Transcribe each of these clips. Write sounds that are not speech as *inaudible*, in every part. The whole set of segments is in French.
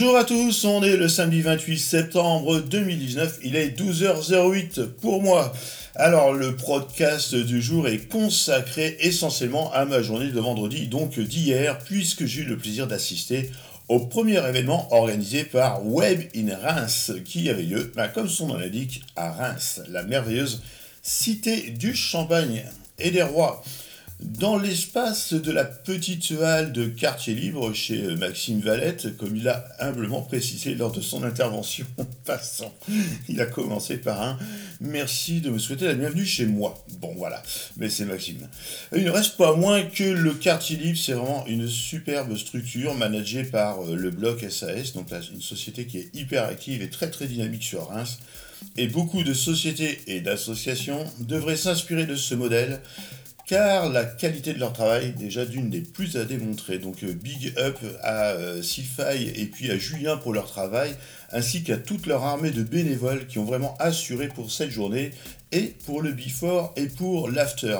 Bonjour à tous, on est le samedi 28 septembre 2019, il est 12h08 pour moi. Alors le podcast du jour est consacré essentiellement à ma journée de vendredi, donc d'hier, puisque j'ai eu le plaisir d'assister au premier événement organisé par Web in Reims, qui avait lieu, bah, comme son nom l'indique, à Reims, la merveilleuse cité du Champagne et des Rois. Dans l'espace de la petite halle de quartier libre chez euh, Maxime Valette, comme il a humblement précisé lors de son intervention *laughs* passant, il a commencé par un merci de me souhaiter la bienvenue chez moi. Bon voilà, mais c'est Maxime. Il ne reste pas moins que le quartier libre, c'est vraiment une superbe structure managée par euh, le bloc SAS, donc une société qui est hyper active et très très dynamique sur Reims. Et beaucoup de sociétés et d'associations devraient s'inspirer de ce modèle car la qualité de leur travail, déjà d'une des plus à démontrer. Donc euh, big up à euh, et puis à Julien pour leur travail, ainsi qu'à toute leur armée de bénévoles qui ont vraiment assuré pour cette journée, et pour le before et pour l'after.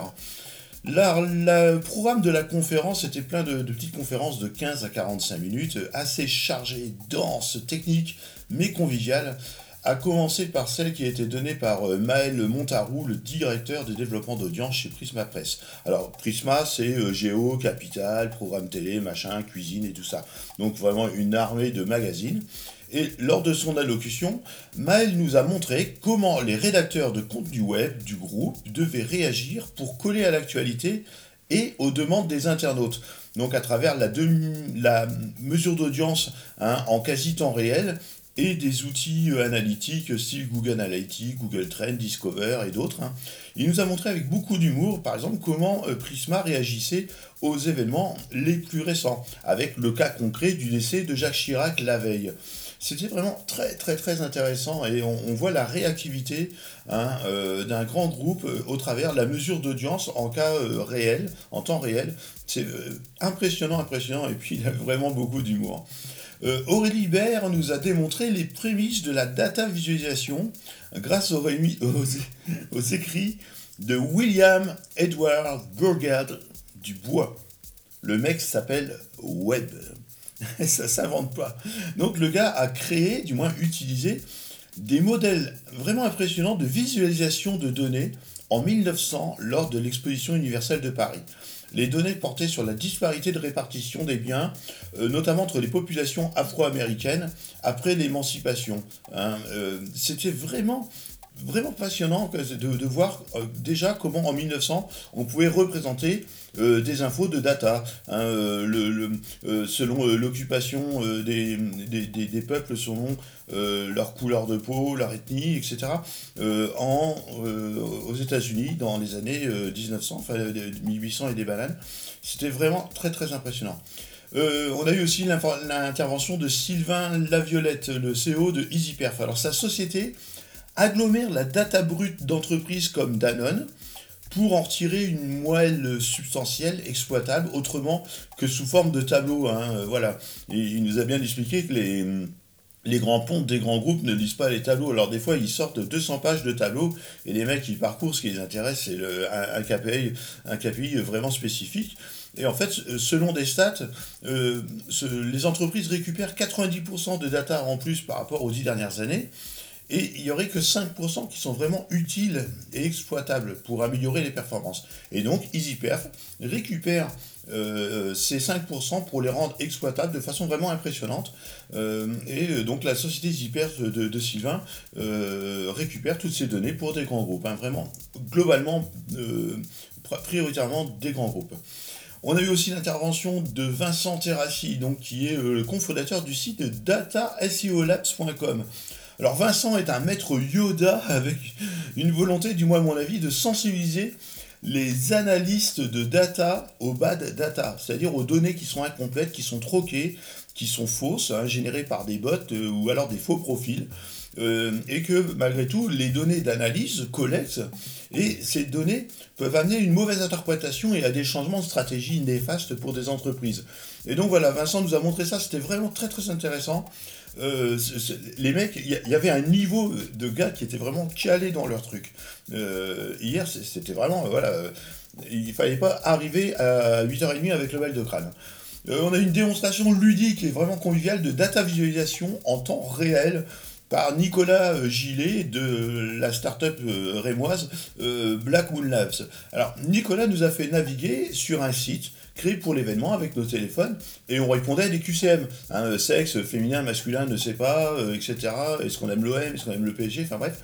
Le programme de la conférence était plein de, de, petites conférences de 15 à 45 minutes, assez chargées, denses, techniques, mais conviviales à commencer par celle qui a été donnée par euh, Maël Montarou, le directeur de développement d'audience chez Prisma Presse. Alors, Prisma, c'est euh, Géo, Capital, Programme Télé, machin, cuisine et tout ça. Donc, vraiment une armée de magazines. Et lors de son allocution, Maël nous a montré comment les rédacteurs de contenu web du groupe devaient réagir pour coller à l'actualité et aux demandes des internautes. Donc à travers la, la mesure d'audience hein, en quasi temps réel et des outils euh, analytiques style Google Analytics, Google Trends, Discover et d'autres. Hein. Il nous a montré avec beaucoup d'humour, par exemple, comment euh, Prisma réagissait aux événements les plus récents, avec le cas concret du décès de Jacques Chirac la veille. C'était vraiment très très très intéressant et on, voit la réactivité hein, euh, d'un grand groupe au travers de la mesure d'audience en cas réel, en temps réel. C'est impressionnant, impressionnant et puis il a vraiment beaucoup d'humour. Euh, Aurélie Baird nous a démontré les prémices de la data visualisation grâce aux, *laughs* écrits de William Edward Burgard du Bois. Le mec s'appelle Webb. *laughs* Ça s'invente pas. Donc le gars a créé, du moins utilisé, des modèles vraiment impressionnants de visualisation de données en 1900 lors de l'exposition universelle de Paris les données portaient sur la disparité de répartition des biens, euh, notamment entre les populations afro-américaines après l'émancipation. Hein. Euh, c'était vraiment vraiment passionnant de, voir euh, déjà comment en 1900 on pouvait représenter des infos de data hein, le, selon l'occupation des, des, peuples selon leur couleur de peau, leur ethnie, etc. en, aux États-Unis dans les années 1900, enfin 1800 et des bananes. C'était vraiment très très impressionnant. on a eu aussi l'intervention de Sylvain Laviolette, le CEO de EasyPerf. Alors sa société agglomère la data brute d'entreprises comme Danone pour en retirer une moelle substantielle exploitable autrement que sous forme de tableau. Hein, euh, voilà. Il nous a bien expliqué que les, les grands pontes des grands groupes ne lisent pas les tableaux. Alors des fois, ils sortent 200 pages de tableaux et les mecs, ils parcourent, ce qui les intéresse, c'est un, KPI, un KPI vraiment spécifique. Et en fait, selon des stats, euh, les entreprises récupèrent 90% de data en plus par rapport aux 10 dernières années. Et il n'y aurait que 5% qui sont vraiment utiles et exploitables pour améliorer les performances. Et donc EasyPerf récupère euh, ces 5% pour les rendre exploitables de façon vraiment impressionnante. Euh, et euh, donc la société EasyPerf de, Sylvain récupère toutes ces données pour des grands groupes. Hein, vraiment, globalement, prioritairement des grands groupes. On a eu aussi l'intervention de Vincent Terrassi, donc, qui est le cofondateur du site dataseolabs.com. Alors Vincent est un maître Yoda avec une volonté, du moins à mon avis, de sensibiliser les analystes de data au bad data, c'est-à-dire aux données qui sont incomplètes, qui sont troquées, qui sont fausses, hein, générées par des bots euh, ou alors des faux profils. Euh, et que malgré tout, les données d'analyse collectent et ces données peuvent amener une mauvaise interprétation et à des changements de stratégie néfastes pour des entreprises. Et donc voilà, Vincent nous a montré ça, c'était vraiment très très intéressant. Euh, les mecs, il y, avait un niveau de gars qui était vraiment calés dans leur truc. Euh, hier, c'était vraiment, voilà, il fallait pas arriver à 8h30 avec le mal de crâne. on a une démonstration ludique et vraiment conviviale de data visualisation en temps réel par Nicolas euh, Gillet de la start-up euh, rémoise euh, Black Moon Labs. Alors, Nicolas nous a fait naviguer sur un site créé pour l'événement avec nos téléphones et on répondait à des QCM. Hein, sexe, féminin, masculin, ne sait pas, etc. Est-ce qu'on aime l'OM, est-ce qu'on aime le PSG, enfin bref.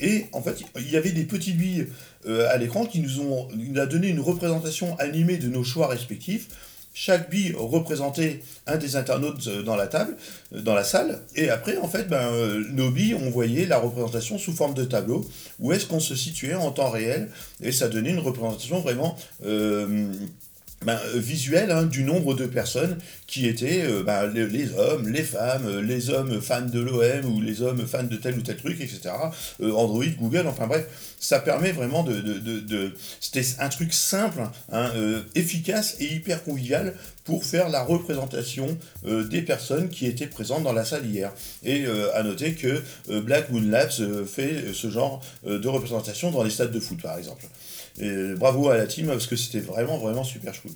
Et en fait, il y avait des petites billes à l'écran qui nous ont a donné une représentation animée de nos choix respectifs chaque bille représentait un des internautes euh, dans la table, euh, dans la salle, et après, en fait, ben, euh, nos billes, on voyait la représentation sous forme de tableau, où est-ce qu'on se situait en temps réel, et ça donnait une représentation vraiment ben, visuelle hein, du nombre de personnes qui étaient ben, les, hommes, les femmes, les hommes fans de l'OM ou les hommes fans de tel ou tel truc, etc. Android, Google, enfin bref, ça permet vraiment de... C'était un truc simple, hein, euh, efficace et hyper convivial pour faire la représentation euh, des personnes qui étaient présentes dans la salle hier. Et euh, à noter que Black Moon Labs fait ce genre de représentation dans les stades de foot, par exemple. Et bravo à la team parce que c'était vraiment, vraiment super cool.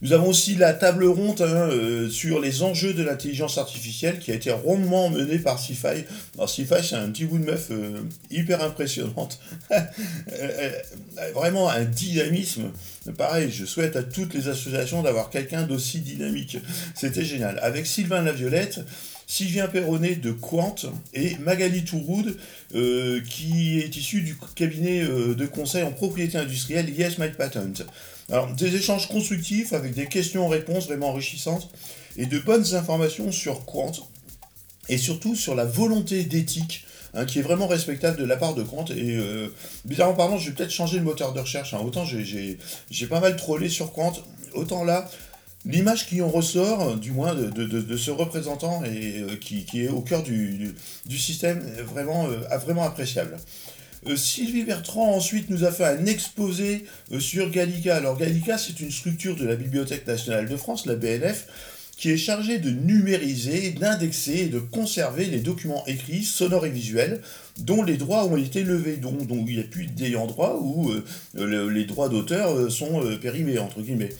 Nous avons aussi la table ronde hein, euh, sur les enjeux de l'intelligence artificielle qui a été rondement menée par CIFI. Alors CIFI, c'est un petit bout de meuf euh, hyper impressionnante. *laughs* vraiment un dynamisme. Pareil, je souhaite à toutes les associations d'avoir quelqu'un d'aussi dynamique. C'était génial. Avec Sylvain Laviolette, Sylvien Perronnet de Quant et Magali Touroud, euh, qui est issu du cabinet de conseil en propriété industrielle Yes My Patent. Alors, des échanges constructifs avec des questions-réponses vraiment enrichissantes et de bonnes informations sur Quant et surtout sur la volonté d'éthique hein, qui est vraiment respectable de la part de Quant. Et euh, bizarrement parlant, je vais peut-être changer le moteur de recherche. Hein. Autant j'ai pas mal trollé sur Quant, autant là, l'image qui en ressort, du moins de, ce représentant et euh, qui, est au cœur du, système, est vraiment, euh, vraiment appréciable. Sylvie Bertrand ensuite nous a fait un exposé sur Gallica. Alors Gallica, c'est une structure de la Bibliothèque nationale de France, la BNF, qui est chargée de numériser, d'indexer et de conserver les documents écrits, sonores et visuels, dont les droits ont été levés, dont, il n'y a plus d'ayant droit ou euh, les droits d'auteur sont périmés, entre guillemets.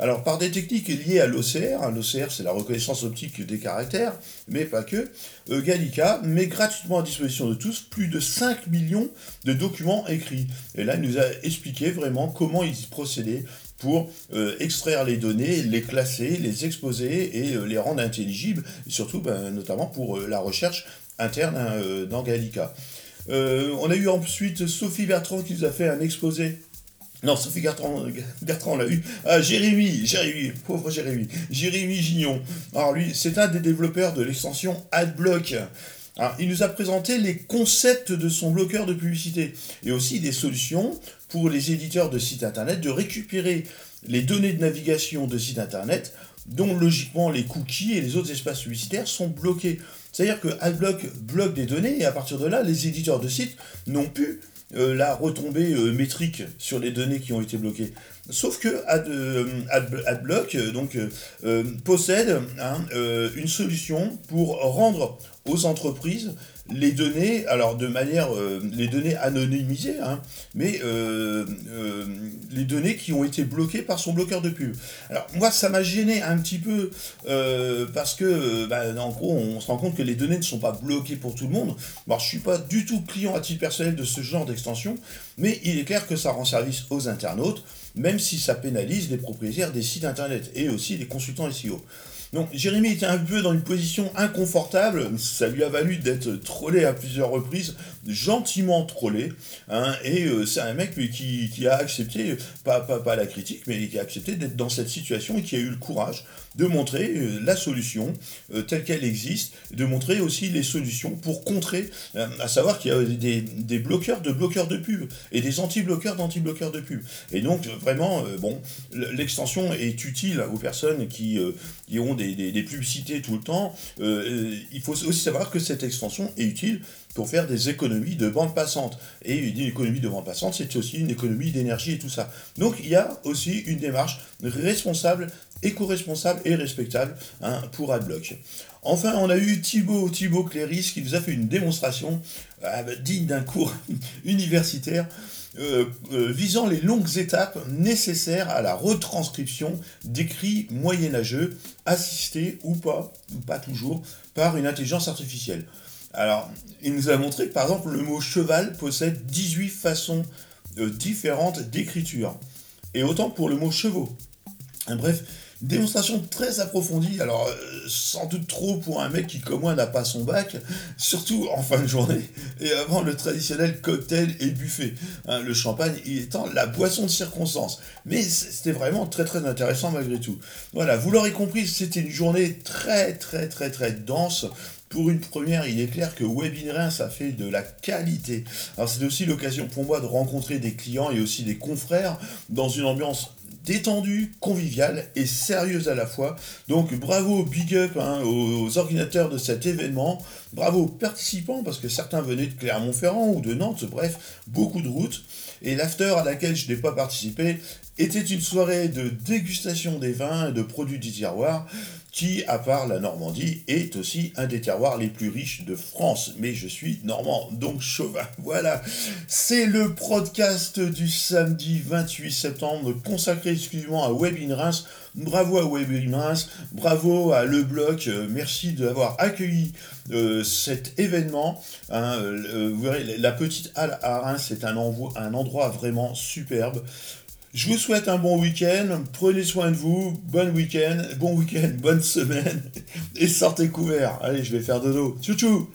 Alors, par des techniques liées à l'OCR, hein, l'OCR c'est la reconnaissance optique des caractères, mais pas que, euh, Gallica met gratuitement à disposition de tous plus de 5 millions de documents écrits. Et là, il nous a expliqué vraiment comment ils procédaient pour euh, extraire les données, les classer, les exposer et euh, les rendre intelligibles, et surtout ben, notamment pour la recherche interne hein, dans Gallica. on a eu ensuite Sophie Bertrand qui nous a fait un exposé non, Sophie *laughs* Bertrand, Bertrand l'a eu. Ah, Jérémy, Jérémy, pauvre Jérémy. Jérémy Gignon. Alors lui, c'est un des développeurs de l'extension AdBlock. Il nous a présenté les concepts de son bloqueur de publicité et aussi des solutions pour les éditeurs de sites internet de récupérer les données de navigation de sites internet dont logiquement les cookies et les autres espaces publicitaires sont bloqués. C'est-à-dire que AdBlock bloque des données et à partir de là, les éditeurs de sites n'ont plus euh, la retombée euh, métrique sur les données qui ont été bloquées. Sauf que euh, AdBlock donc, possède hein, une solution pour rendre aux entreprises les données, alors de manière, euh, les données anonymisées, hein, mais euh, euh, les données qui ont été bloquées par son bloqueur de pub. Alors moi, ça m'a gêné un petit peu parce que, bah, en gros, on se rend compte que les données ne sont pas bloquées pour tout le monde. Bon, je suis pas du tout client à titre personnel de ce genre d'extension, mais il est clair que ça rend service aux internautes, même si ça pénalise les propriétaires des sites internet et aussi les consultants SEO. Donc Jérémy était un peu dans une position inconfortable, ça lui a valu d'être trollé à plusieurs reprises, gentiment trollé, hein, et euh, c'est un mec qui, qui, a accepté, pas, pas, pas la critique, mais qui a accepté d'être dans cette situation et qui a eu le courage de montrer euh, la solution euh, telle qu'elle existe, de montrer aussi les solutions pour contrer, à savoir qu'il y a des, des, bloqueurs de bloqueurs de pub et des anti-bloqueurs d'anti-bloqueurs de pub. Et donc vraiment, bon, l'extension est utile aux personnes qui, qui ont des, publicités tout le temps, euh, euh, il faut aussi savoir que cette extension est utile pour faire des économies de bande passante. Et une économie de bande passante, c'est aussi une économie d'énergie et tout ça. Donc il y a aussi une démarche responsable, éco-responsable et respectable hein, pour AdBlock. Enfin, on a eu Thibaut, Thibaut Cléris qui nous a fait une démonstration euh, digne d'un cours *laughs* universitaire euh, euh, visant les longues étapes nécessaires à la retranscription d'écrits moyenâgeux, assistés ou pas, pas toujours, par une intelligence artificielle. Alors, il nous a montré que par exemple le mot cheval possède 18 façons différentes d'écriture. Et autant pour le mot chevaux. Bref, démonstration très approfondie, alors euh, sans doute trop pour un mec qui comme moi n'a pas son bac, surtout en fin de journée, *laughs* et avant le traditionnel cocktail et buffet. Hein, le champagne étant la boisson de circonstance. Mais c'était vraiment très très intéressant malgré tout. Voilà, vous l'aurez compris, c'était une journée très très très très dense. Pour une première, il est clair que Webinrin, ça fait de la qualité. Alors c'est aussi l'occasion pour moi de rencontrer des clients et aussi des confrères dans une ambiance détendue, conviviale et sérieuse à la fois. Donc bravo, big up hein, aux, ordinateurs de cet événement, bravo aux participants parce que certains venaient de Clermont-Ferrand ou de Nantes, bref, beaucoup de routes. Et l'after à laquelle je n'ai pas participé était une soirée de dégustation des vins et de produits du tiroir qui, à part la Normandie, est aussi un des terroirs les plus riches de France. Mais je suis normand, donc chauvin. *laughs* Voilà, c'est le podcast du samedi 28 septembre consacré exclusivement à Web in Reims. Bravo à Web in Reims, bravo à Le Bloc, euh, merci d'avoir accueilli euh, cet événement. Hein, euh, vous verrez, la petite halle à Reims, c'est un, un endroit vraiment superbe. Je vous souhaite un bon week-end, prenez soin de vous, bon week-end, bon week-end, bonne semaine, et sortez couverts. Allez, je vais faire dodo. Tchou tchou